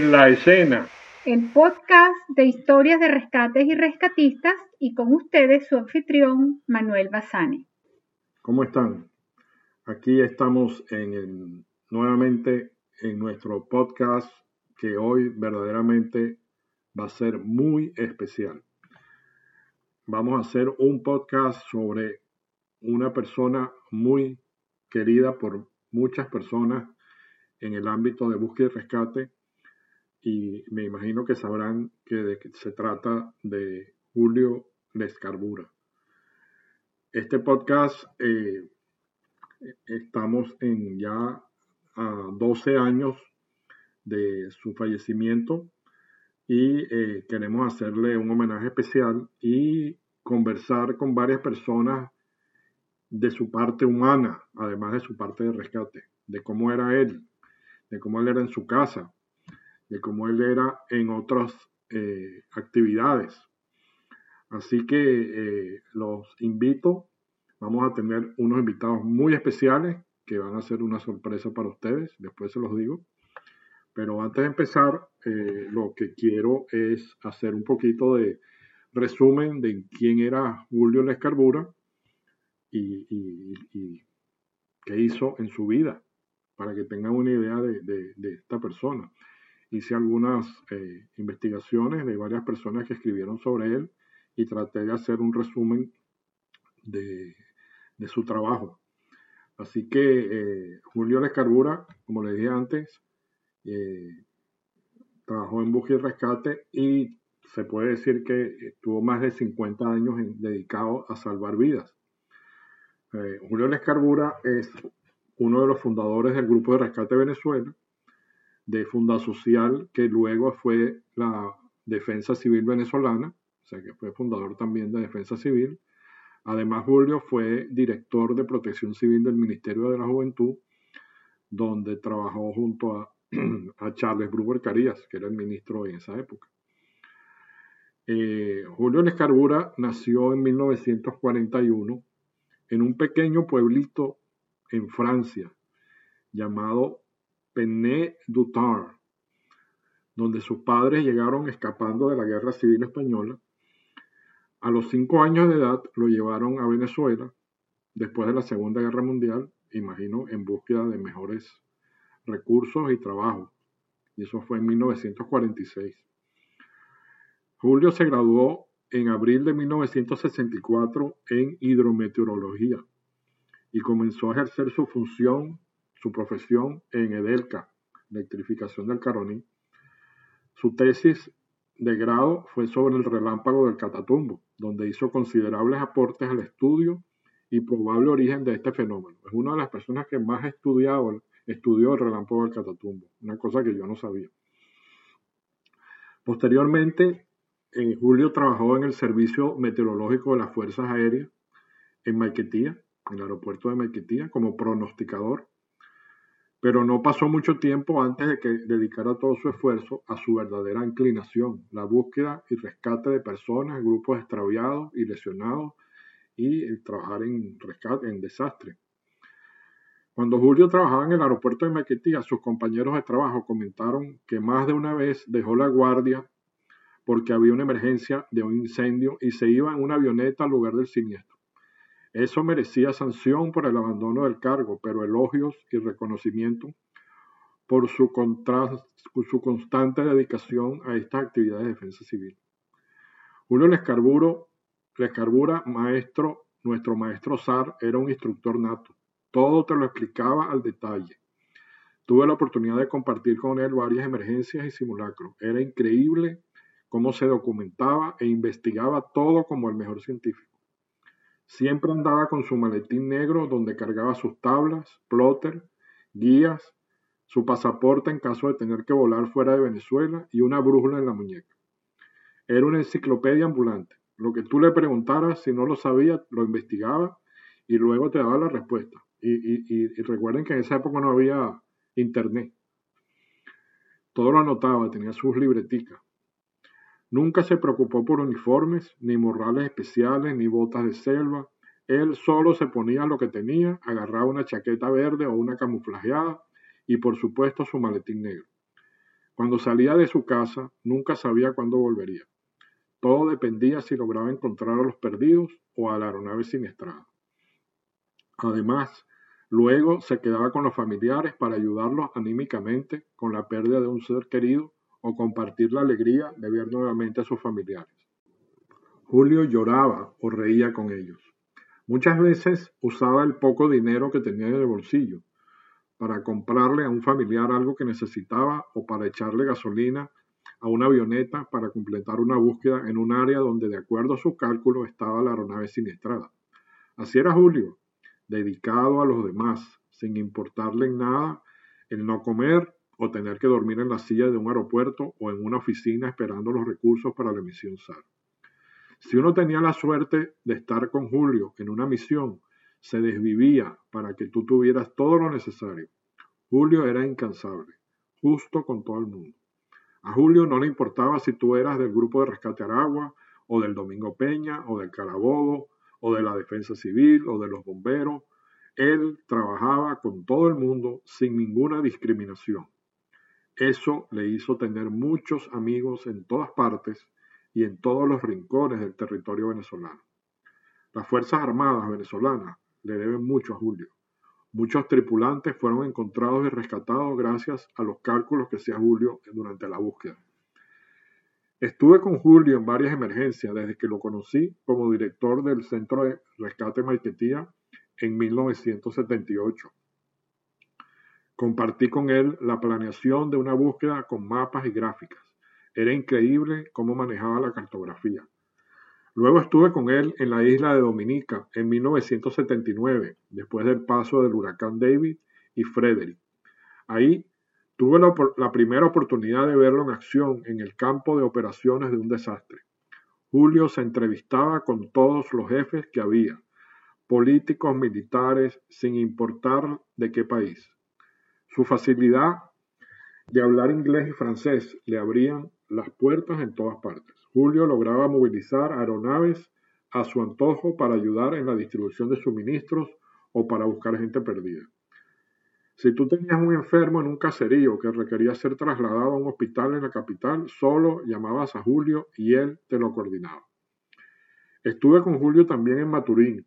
En la escena. El podcast de historias de rescates y rescatistas y con ustedes su anfitrión Manuel Bazani. ¿Cómo están? Aquí estamos en nuevamente en nuestro podcast que hoy verdaderamente va a ser muy especial. Vamos a hacer un podcast sobre una persona muy querida por muchas personas en el ámbito de búsqueda y rescate y me imagino que sabrán que, se trata de Julio Lescarbura. Este podcast eh, estamos en ya a 12 años de su fallecimiento y eh, queremos hacerle un homenaje especial y conversar con varias personas de su parte humana, además de su parte de rescate, de cómo era él, de cómo él era en su casa, de cómo él era en otras eh, actividades. Así que eh, los invito, vamos a tener unos invitados muy especiales que van a ser una sorpresa para ustedes, después se los digo. Pero antes de empezar, eh, lo que quiero es hacer un poquito de resumen de quién era Julio Lescarbura y, y, qué hizo en su vida, para que tengan una idea de, esta persona. Hice algunas eh, investigaciones de varias personas que escribieron sobre él y traté de hacer un resumen de, su trabajo. Así que eh, Julio Lescarbura, como le dije antes, eh, trabajó en búsqueda y rescate y se puede decir que tuvo más de 50 años dedicado a salvar vidas. Julio Lescarbura es uno de los fundadores del Grupo de Rescate Venezuela, de Funda Social, que luego fue la Defensa Civil Venezolana, o sea que fue fundador también de Defensa Civil. Además, Julio fue director de Protección Civil del Ministerio de la Juventud, donde trabajó junto a, Charles Bruber Carías, que era el ministro en esa época. Eh, Julio Lescarbura nació en 1941 en un pequeño pueblito en Francia llamado Pené du donde sus padres llegaron escapando de la Guerra Civil Española. A los cinco años de edad lo llevaron a Venezuela después de la Segunda Guerra Mundial, imagino, en búsqueda de mejores recursos y trabajo. Y eso fue en 1946. Julio se graduó en abril de 1964 en hidrometeorología y comenzó a ejercer su función, su profesión en Edelca, electrificación del Caroní. Su tesis de grado fue sobre el relámpago del Catatumbo, donde hizo considerables aportes al estudio y probable origen de este fenómeno. Es una de las personas que más estudió el relámpago del Catatumbo, una cosa que yo no sabía. Posteriormente, en julio trabajó en el Servicio Meteorológico de las Fuerzas Aéreas en Maiquetía, en el aeropuerto de Maiquetía, como pronosticador, pero no pasó mucho tiempo antes de que dedicara todo su esfuerzo a su verdadera inclinación, la búsqueda y rescate de personas, grupos extraviados y lesionados y el trabajar en rescate, en desastre. Cuando Julio trabajaba en el aeropuerto de Maiquetía, sus compañeros de trabajo comentaron que más de una vez dejó la guardia porque había una emergencia de un incendio y se iba en una avioneta al lugar del siniestro. Eso merecía sanción por el abandono del cargo, pero elogios y reconocimiento por su, constante dedicación a estas actividades de defensa civil. Julio Lescarburo, Lescarbura, maestro, nuestro maestro SAR, era un instructor nato. Todo te lo explicaba al detalle. Tuve la oportunidad de compartir con él varias emergencias y simulacros. Era increíble cómo se documentaba e investigaba todo como el mejor científico. Siempre andaba con su maletín negro donde cargaba sus tablas, plotter, guías, su pasaporte en caso de tener que volar fuera de Venezuela y una brújula en la muñeca. Era una enciclopedia ambulante. Lo que tú le preguntaras, si no lo sabía, lo investigaba y luego te daba la respuesta. Y, recuerden que en esa época no había internet. Todo lo anotaba, tenía sus libreticas. Nunca se preocupó por uniformes, ni morrales especiales, ni botas de selva. Él solo se ponía lo que tenía, agarraba una chaqueta verde o una camuflajeada y por supuesto su maletín negro. Cuando salía de su casa, nunca sabía cuándo volvería. Todo dependía si lograba encontrar a los perdidos o a la aeronave siniestrada. Además, luego se quedaba con los familiares para ayudarlos anímicamente con la pérdida de un ser querido o compartir la alegría de ver nuevamente a sus familiares. Julio lloraba o reía con ellos. Muchas veces usaba el poco dinero que tenía en el bolsillo para comprarle a un familiar algo que necesitaba o para echarle gasolina a una avioneta para completar una búsqueda en un área donde de acuerdo a su cálculo estaba la aeronave siniestrada. Así era Julio, dedicado a los demás, sin importarle en nada el no comer o tener que dormir en la silla de un aeropuerto o en una oficina esperando los recursos para la misión SAR. Si uno tenía la suerte de estar con Julio en una misión, se desvivía para que tú tuvieras todo lo necesario. Julio era incansable, justo con todo el mundo. A Julio no le importaba si tú eras del grupo de rescate Aragua, o del Domingo Peña, o del Carabobo, o de la Defensa Civil, o de los bomberos. Él trabajaba con todo el mundo sin ninguna discriminación. Eso le hizo tener muchos amigos en todas partes y en todos los rincones del territorio venezolano. Las Fuerzas Armadas venezolanas le deben mucho a Julio. Muchos tripulantes fueron encontrados y rescatados gracias a los cálculos que hacía Julio durante la búsqueda. Estuve con Julio en varias emergencias desde que lo conocí como director del Centro de Rescate Maiquetía en 1978. Compartí con él la planeación de una búsqueda con mapas y gráficas. Era increíble cómo manejaba la cartografía. Luego estuve con él en la isla de Dominica en 1979, después del paso del huracán David y Frederick. Ahí tuve la, la, primera oportunidad de verlo en acción en el campo de operaciones de un desastre. Julio se entrevistaba con todos los jefes que había, políticos, militares, sin importar de qué país. Su facilidad de hablar inglés y francés le abrían las puertas en todas partes. Julio lograba movilizar aeronaves a su antojo para ayudar en la distribución de suministros o para buscar gente perdida. Si tú tenías un enfermo en un caserío que requería ser trasladado a un hospital en la capital, solo llamabas a Julio y él te lo coordinaba. Estuve con Julio también en Maturín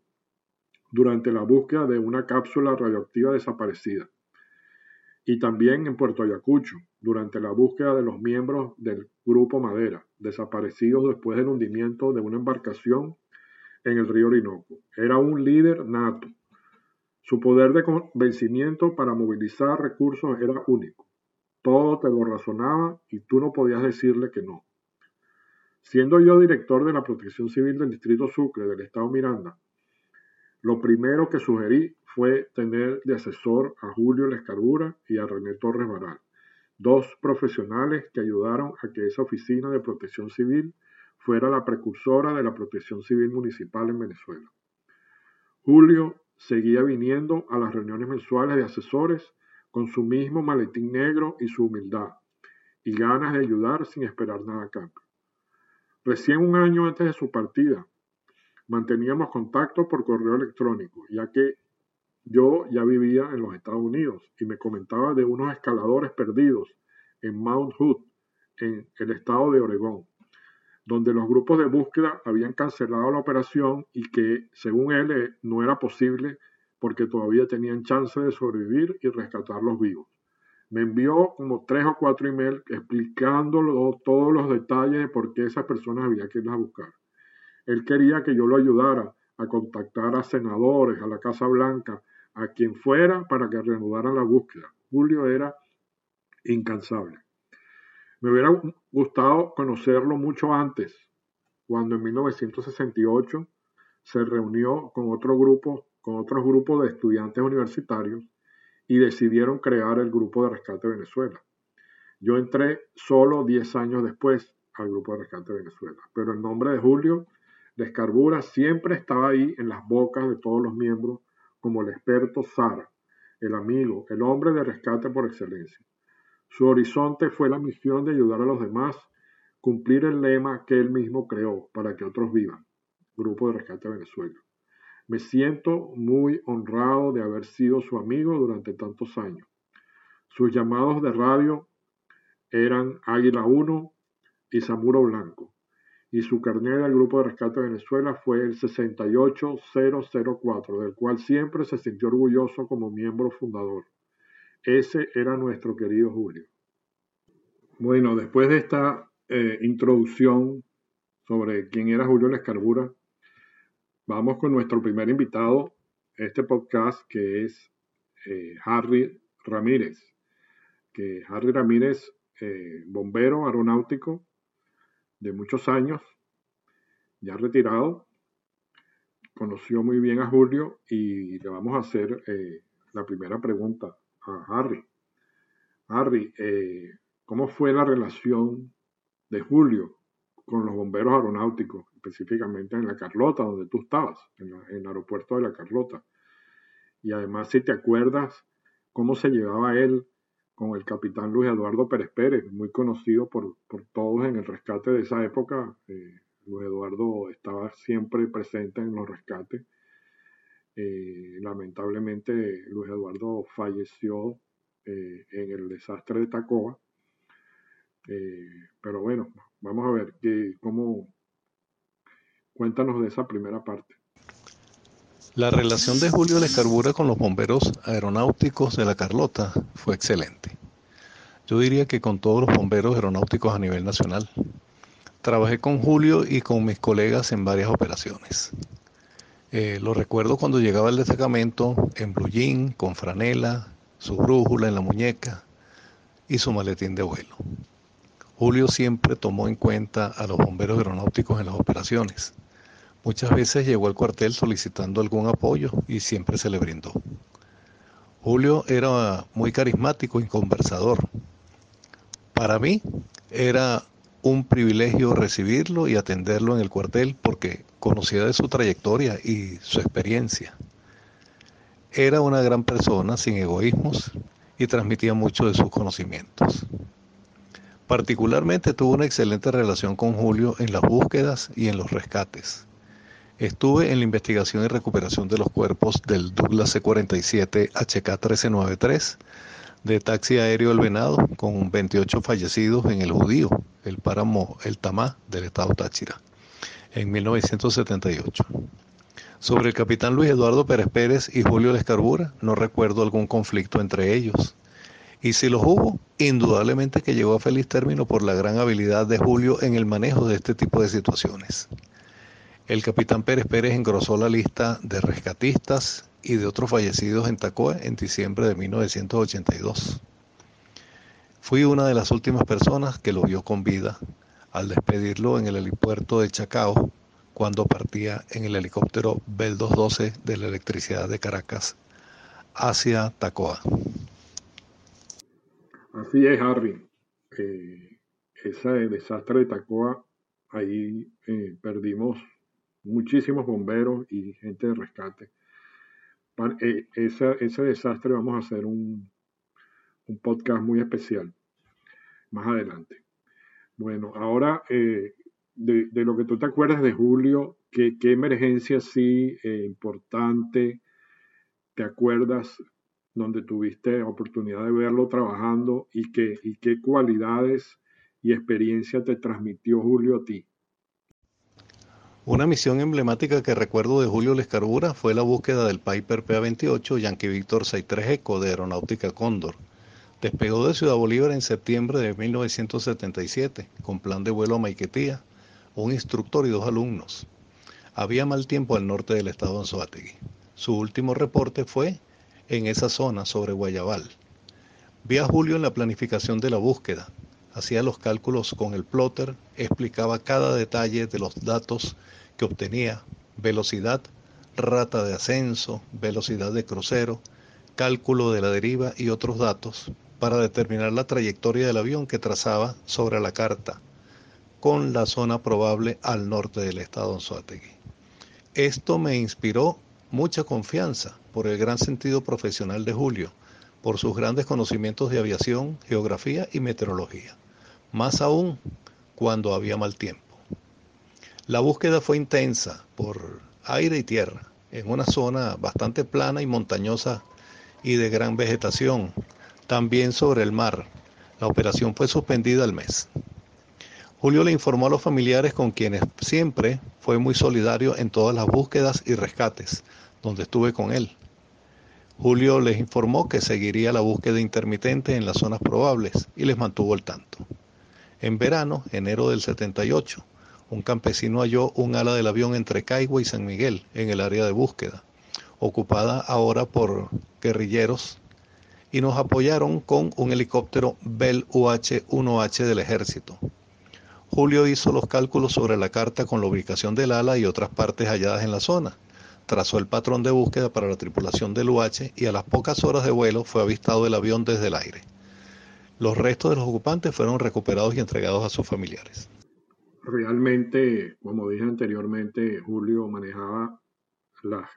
durante la búsqueda de una cápsula radioactiva desaparecida y también en Puerto Ayacucho, durante la búsqueda de los miembros del Grupo Madera, desaparecidos después del hundimiento de una embarcación en el río Orinoco. Era un líder nato. Su poder de convencimiento para movilizar recursos era único. Todo te lo razonaba y tú no podías decirle que no. Siendo yo director de la Protección Civil del Distrito Sucre del Estado Miranda, lo primero que sugerí fue tener de asesor a Julio Lescarbura y a René Torres Baral, dos profesionales que ayudaron a que esa oficina de protección civil fuera la precursora de la protección civil municipal en Venezuela. Julio seguía viniendo a las reuniones mensuales de asesores con su mismo maletín negro y su humildad, y ganas de ayudar sin esperar nada a cambio. Recién un año antes de su partida, manteníamos contacto por correo electrónico, ya que yo ya vivía en los Estados Unidos y me comentaba de unos escaladores perdidos en Mount Hood, en el estado de Oregón, donde los grupos de búsqueda habían cancelado la operación y que, según él, eh, no era posible porque todavía tenían chance de sobrevivir y rescatarlos vivos. Me envió como tres o cuatro emails explicando todos los detalles de por qué esas personas había que irlas a buscar. Él quería que yo lo ayudara a contactar a senadores, a la Casa Blanca, a quien fuera para que reanudaran la búsqueda. Julio era incansable. Me hubiera gustado conocerlo mucho antes, cuando en 1968 se reunió con otro grupo, con otros grupos de estudiantes universitarios y decidieron crear el Grupo de Rescate Venezuela. Yo entré solo 10 años después al Grupo de Rescate Venezuela, pero el nombre de Julio Descarbura siempre estaba ahí en las bocas de todos los miembros como el experto Sara, el amigo, el hombre de rescate por excelencia. Su horizonte fue la misión de ayudar a los demás, cumplir el lema que él mismo creó para que otros vivan, Grupo de Rescate Venezuela. Me siento muy honrado de haber sido su amigo durante tantos años. Sus llamados de radio eran Águila 1 y Zamuro Blanco. Y su carnet del Grupo de Rescate de Venezuela fue el 68004, del cual siempre se sintió orgulloso como miembro fundador. Ese era nuestro querido Julio. Bueno, después de esta eh, introducción sobre quién era Julio Lescarbura, vamos con nuestro primer invitado, este podcast que es eh, Harry Ramírez, que Harry Ramírez, eh, bombero aeronáutico de muchos años, ya retirado, conoció muy bien a Julio y le vamos a hacer la primera pregunta a Harry. Harry, ¿Cómo fue la relación de Julio con los bomberos aeronáuticos, específicamente en la Carlota, donde tú estabas, en, el aeropuerto de la Carlota? Y además, si te acuerdas, cómo se llevaba él con el capitán Luis Eduardo Pérez Pérez, muy conocido por, todos en el rescate de esa época. Eh, Luis Eduardo estaba siempre presente en los rescates. Eh, lamentablemente, Luis Eduardo falleció eh, en el desastre de Tacoa pero bueno, vamos a ver que, cómo. Cuéntanos de esa primera parte. La relación de Julio Lescarbura con los bomberos aeronáuticos de la Carlota fue excelente. Yo diría que con todos los bomberos aeronáuticos a nivel nacional. Trabajé con Julio y con mis colegas en varias operaciones. Eh, lo recuerdo cuando llegaba al destacamento en blue jean, con franela, su brújula en la muñeca y su maletín de vuelo. Julio siempre tomó en cuenta a los bomberos aeronáuticos en las operaciones. Muchas veces llegó al cuartel solicitando algún apoyo y siempre se le brindó. Julio era muy carismático y conversador. Para mí era un privilegio recibirlo y atenderlo en el cuartel porque conocía de su trayectoria y su experiencia. Era una gran persona sin egoísmos y transmitía mucho de sus conocimientos. Particularmente tuve una excelente relación con Julio en las búsquedas y en los rescates. Estuve en la investigación y recuperación de los cuerpos del Douglas C-47 HK-1393 de taxi aéreo El Venado con 28 fallecidos en el Judío, el páramo El Tamá del estado Táchira, en 1978. Sobre el capitán Luis Eduardo Pérez Pérez y Julio Lescarbura, no recuerdo algún conflicto entre ellos. Y si los hubo, indudablemente que llegó a feliz término por la gran habilidad de Julio en el manejo de este tipo de situaciones. El capitán Pérez Pérez engrosó la lista de rescatistas y de otros fallecidos en Tacoa en diciembre de 1982. Fui una de las últimas personas que lo vio con vida al despedirlo en el helipuerto de Chacao cuando partía en el helicóptero Bell 212 de la electricidad de Caracas hacia Tacoa. Así es, Harry. Eh, ese desastre de Tacoa, ahí eh, perdimos muchísimos bomberos y gente de rescate. Eh, ese, desastre vamos a hacer un, podcast muy especial más adelante. Bueno, ahora de, lo que tú te acuerdas de Julio, ¿qué, qué emergencia sí importante te acuerdas donde tuviste oportunidad de verlo trabajando y qué, y qué cualidades y experiencia te transmitió Julio a ti. Una misión emblemática que recuerdo de Julio Lescarbura fue la búsqueda del Piper PA-28 Yankee Victor 63 Eco de Aeronáutica Cóndor. Despegó de Ciudad Bolívar en septiembre de 1977 con plan de vuelo a Maiquetía, un instructor y dos alumnos. Había mal tiempo al norte del estado de Anzoátegui. Su último reporte fue en esa zona sobre Guayabal. Vi a Julio en la planificación de la búsqueda, hacía los cálculos con el plotter, explicaba cada detalle de los datos que obtenía, velocidad, rata de ascenso, velocidad de crucero, cálculo de la deriva y otros datos para determinar la trayectoria del avión que trazaba sobre la carta con la zona probable al norte del estado Anzoátegui. Esto me inspiró mucha confianza por el gran sentido profesional de Julio, por sus grandes conocimientos de aviación, geografía y meteorología, más aún cuando había mal tiempo. La búsqueda fue intensa por aire y tierra, en una zona bastante plana y montañosa y de gran vegetación, también sobre el mar. La operación fue suspendida al mes. Julio le informó a los familiares con quienes siempre fue muy solidario en todas las búsquedas y rescates, donde estuve con él. Julio les informó que seguiría la búsqueda intermitente en las zonas probables y les mantuvo al tanto. En verano, enero del 78, un campesino halló un ala del avión entre Caigua y San Miguel, en el área de búsqueda, ocupada ahora por guerrilleros, y nos apoyaron con un helicóptero Bell UH-1H del ejército. Julio hizo los cálculos sobre la carta con la ubicación del ala y otras partes halladas en la zona trazó el patrón de búsqueda para la tripulación del UH y a las pocas horas de vuelo fue avistado el avión desde el aire. Los restos de los ocupantes fueron recuperados y entregados a sus familiares. Realmente, como dije anteriormente, Julio manejaba la,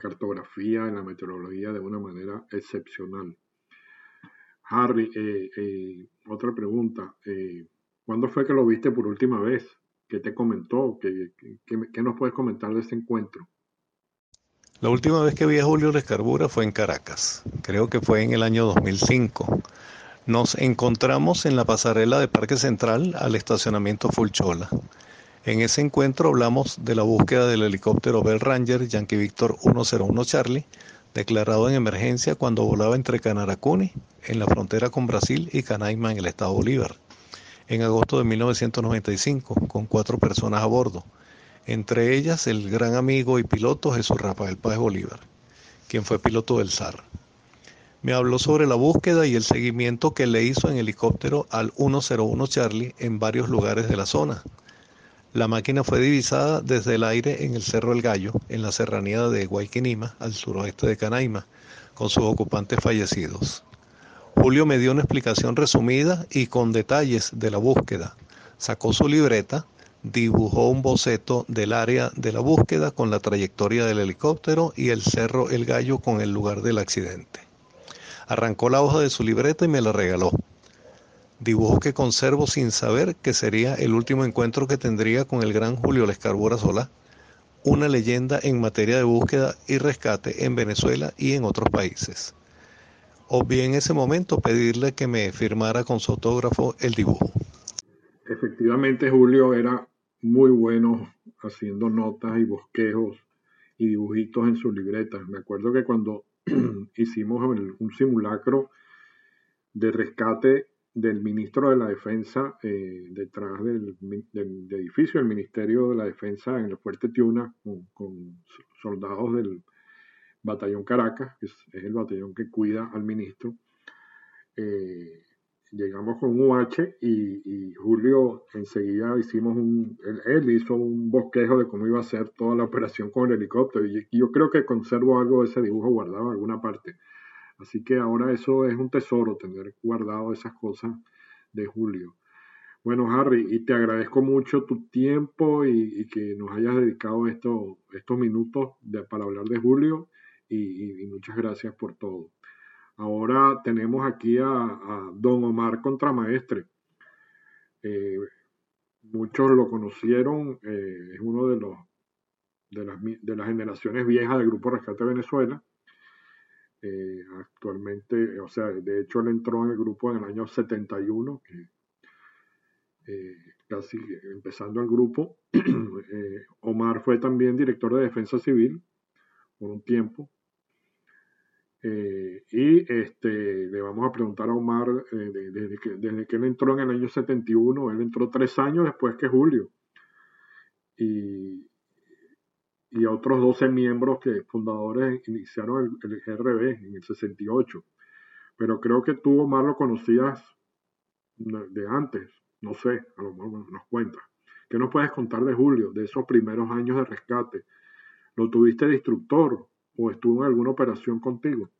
cartografía y la meteorología de una manera excepcional. Harry, eh, eh, otra pregunta. Eh, ¿Cuándo fue que lo viste por última vez? ¿Qué te comentó? qué nos puedes comentar de ese encuentro? La última vez que vi a Julio Lescarbura fue en Caracas, creo que fue en el año 2005. Nos encontramos en la pasarela de Parque Central al estacionamiento Fulchola. En ese encuentro hablamos de la búsqueda del helicóptero Bell Ranger Yankee Victor 101 Charlie, declarado en emergencia cuando volaba entre Canaracuni, en la frontera con Brasil, y Canaima, en el estado Bolívar, en agosto de 1995, con cuatro personas a bordo entre ellas el gran amigo y piloto Jesús Rafael Páez Bolívar, quien fue piloto del SAR. Me habló sobre la búsqueda y el seguimiento que le hizo en helicóptero al 101 Charlie en varios lugares de la zona. La máquina fue divisada desde el aire en el Cerro El Gallo, en la serranía de Guayquinima, al suroeste de Canaima, con sus ocupantes fallecidos. Julio me dio una explicación resumida y con detalles de la búsqueda. Sacó su libreta dibujó un boceto del área de la búsqueda con la trayectoria del helicóptero y el cerro El Gallo con el lugar del accidente. Arrancó la hoja de su libreta y me la regaló. Dibujo que conservo sin saber que sería el último encuentro que tendría con el gran Julio Lescarbura Solá, una leyenda en materia de búsqueda y rescate en Venezuela y en otros países. Obvié en ese momento pedirle que me firmara con su autógrafo el dibujo. Efectivamente, Julio era muy buenos haciendo notas y bosquejos y dibujitos en sus libretas. Me acuerdo que cuando hicimos un simulacro de rescate del ministro de la Defensa eh, detrás del, edificio del Ministerio de la Defensa en el Fuerte Tiuna con, soldados del batallón Caracas, que es, el batallón que cuida al ministro. Eh, llegamos con UH y, Julio enseguida hicimos un, él, hizo un bosquejo de cómo iba a ser toda la operación con el helicóptero y, yo creo que conservo algo de ese dibujo guardado en alguna parte. Así que ahora eso es un tesoro, tener guardado esas cosas de Julio. Bueno, Harry, y te agradezco mucho tu tiempo y, que nos hayas dedicado estos, estos minutos para hablar de Julio y muchas gracias por todo. Ahora tenemos aquí a, don Omar Contramaestre. Eh, muchos lo conocieron, eh, es uno de los de las, generaciones viejas del Grupo Rescate Venezuela. Eh, actualmente, o sea, de hecho él entró en el grupo en el año 71, casi empezando el grupo. Omar fue también director de Defensa Civil por un tiempo. Eh, y este, le vamos a preguntar a Omar, eh, desde, que, desde, que, él entró en el año 71, él entró tres años después que Julio. Y, y otros 12 miembros que fundadores iniciaron el, GRB en el 68. Pero creo que tú, Omar, lo conocías de antes, no sé, a lo mejor nos cuenta. ¿Qué nos puedes contar de Julio, de esos primeros años de rescate? ¿Lo tuviste de instructor o estuvo en alguna operación contigo?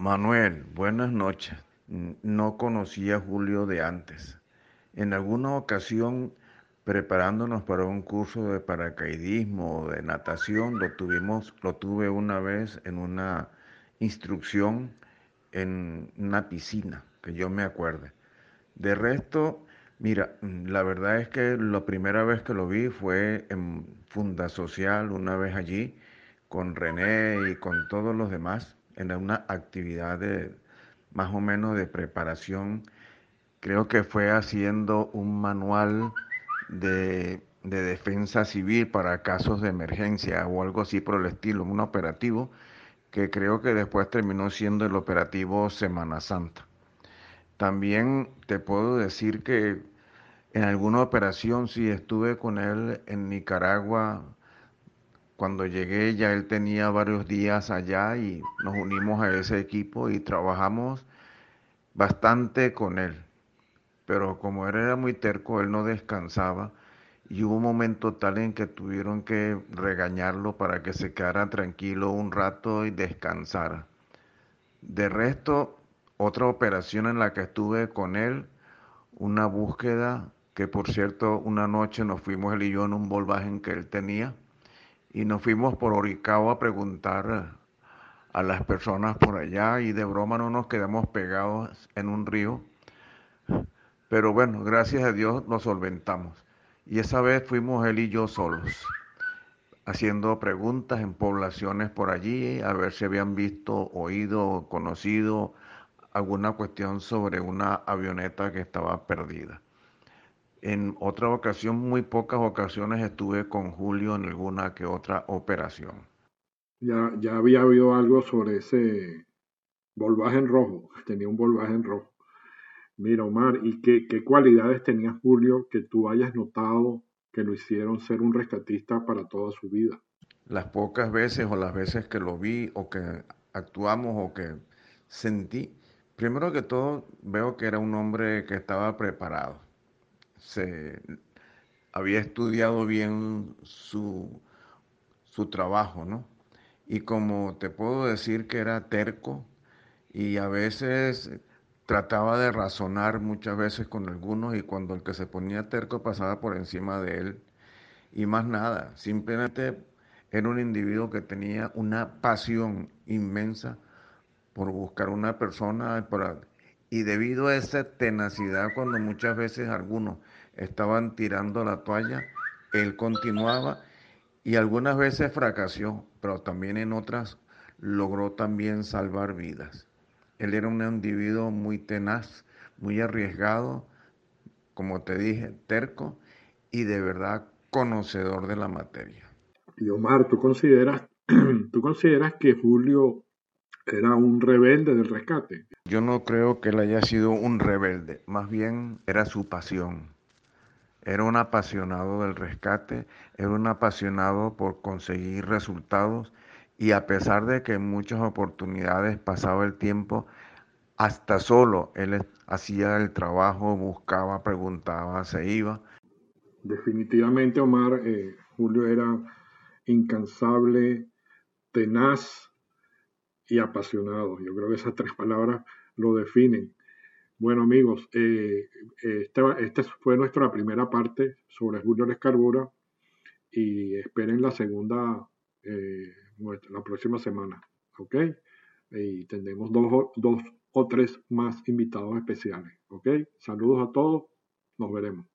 Manuel, buenas noches. No conocía a Julio de antes. En alguna ocasión, preparándonos para un curso de paracaidismo o de natación, lo tuvimos, lo tuve una vez en una instrucción en una piscina, que yo me acuerde. De resto, mira, la verdad es que la primera vez que lo vi fue en Funda Social, una vez allí, con René y con todos los demás en una actividad de, más o menos de preparación. Creo que fue haciendo un manual de, de defensa civil para casos de emergencia o algo así por el estilo, un operativo que creo que después terminó siendo el operativo Semana Santa. También te puedo decir que en alguna operación sí estuve con él en Nicaragua. Cuando llegué ya él tenía varios días allá y nos unimos a ese equipo y trabajamos bastante con él. Pero como él era muy terco, él no descansaba y hubo un momento tal en que tuvieron que regañarlo para que se quedara tranquilo un rato y descansara. De resto, otra operación en la que estuve con él, una búsqueda que por cierto una noche nos fuimos él y yo en un Volkswagen que él tenía y nos fuimos por Oricao a preguntar a las personas por allá y de broma no nos quedamos pegados en un río. Pero bueno, gracias a Dios lo solventamos. Y esa vez fuimos él y yo solos, haciendo preguntas en poblaciones por allí, a ver si habían visto, oído, conocido alguna cuestión sobre una avioneta que estaba perdida. En otra ocasión, muy pocas ocasiones, estuve con Julio en alguna que otra operación. Ya, ya había habido algo sobre ese Volkswagen rojo, tenía un Volkswagen rojo. Mira, Omar, ¿y qué, qué cualidades tenía Julio que tú hayas notado que lo hicieron ser un rescatista para toda su vida? Las pocas veces o las veces que lo vi o que actuamos o que sentí, primero que todo veo que era un hombre que estaba preparado. Se, había estudiado bien su, su trabajo, ¿no? Y como te puedo decir que era terco y a veces trataba de razonar muchas veces con algunos y cuando el que se ponía terco pasaba por encima de él y más nada, simplemente era un individuo que tenía una pasión inmensa por buscar una persona y debido a esa tenacidad cuando muchas veces algunos estaban tirando la toalla, él continuaba y algunas veces fracasó, pero también en otras logró también salvar vidas. Él era un individuo muy tenaz, muy arriesgado, como te dije, terco y de verdad conocedor de la materia. Y Omar, ¿tú consideras, ¿tú consideras que Julio era un rebelde del rescate? Yo no creo que él haya sido un rebelde, más bien era su pasión. Era un apasionado del rescate, era un apasionado por conseguir resultados y a pesar de que en muchas oportunidades pasaba el tiempo, hasta solo él hacía el trabajo, buscaba, preguntaba, se iba. Definitivamente, Omar, eh, Julio era incansable, tenaz y apasionado. Yo creo que esas tres palabras lo definen. Bueno amigos, eh, esta, esta fue nuestra primera parte sobre Julio Lescarbura y esperen la segunda eh, la próxima semana, ¿ok? Y tendremos dos, dos o tres más invitados especiales, ¿ok? Saludos a todos, nos veremos.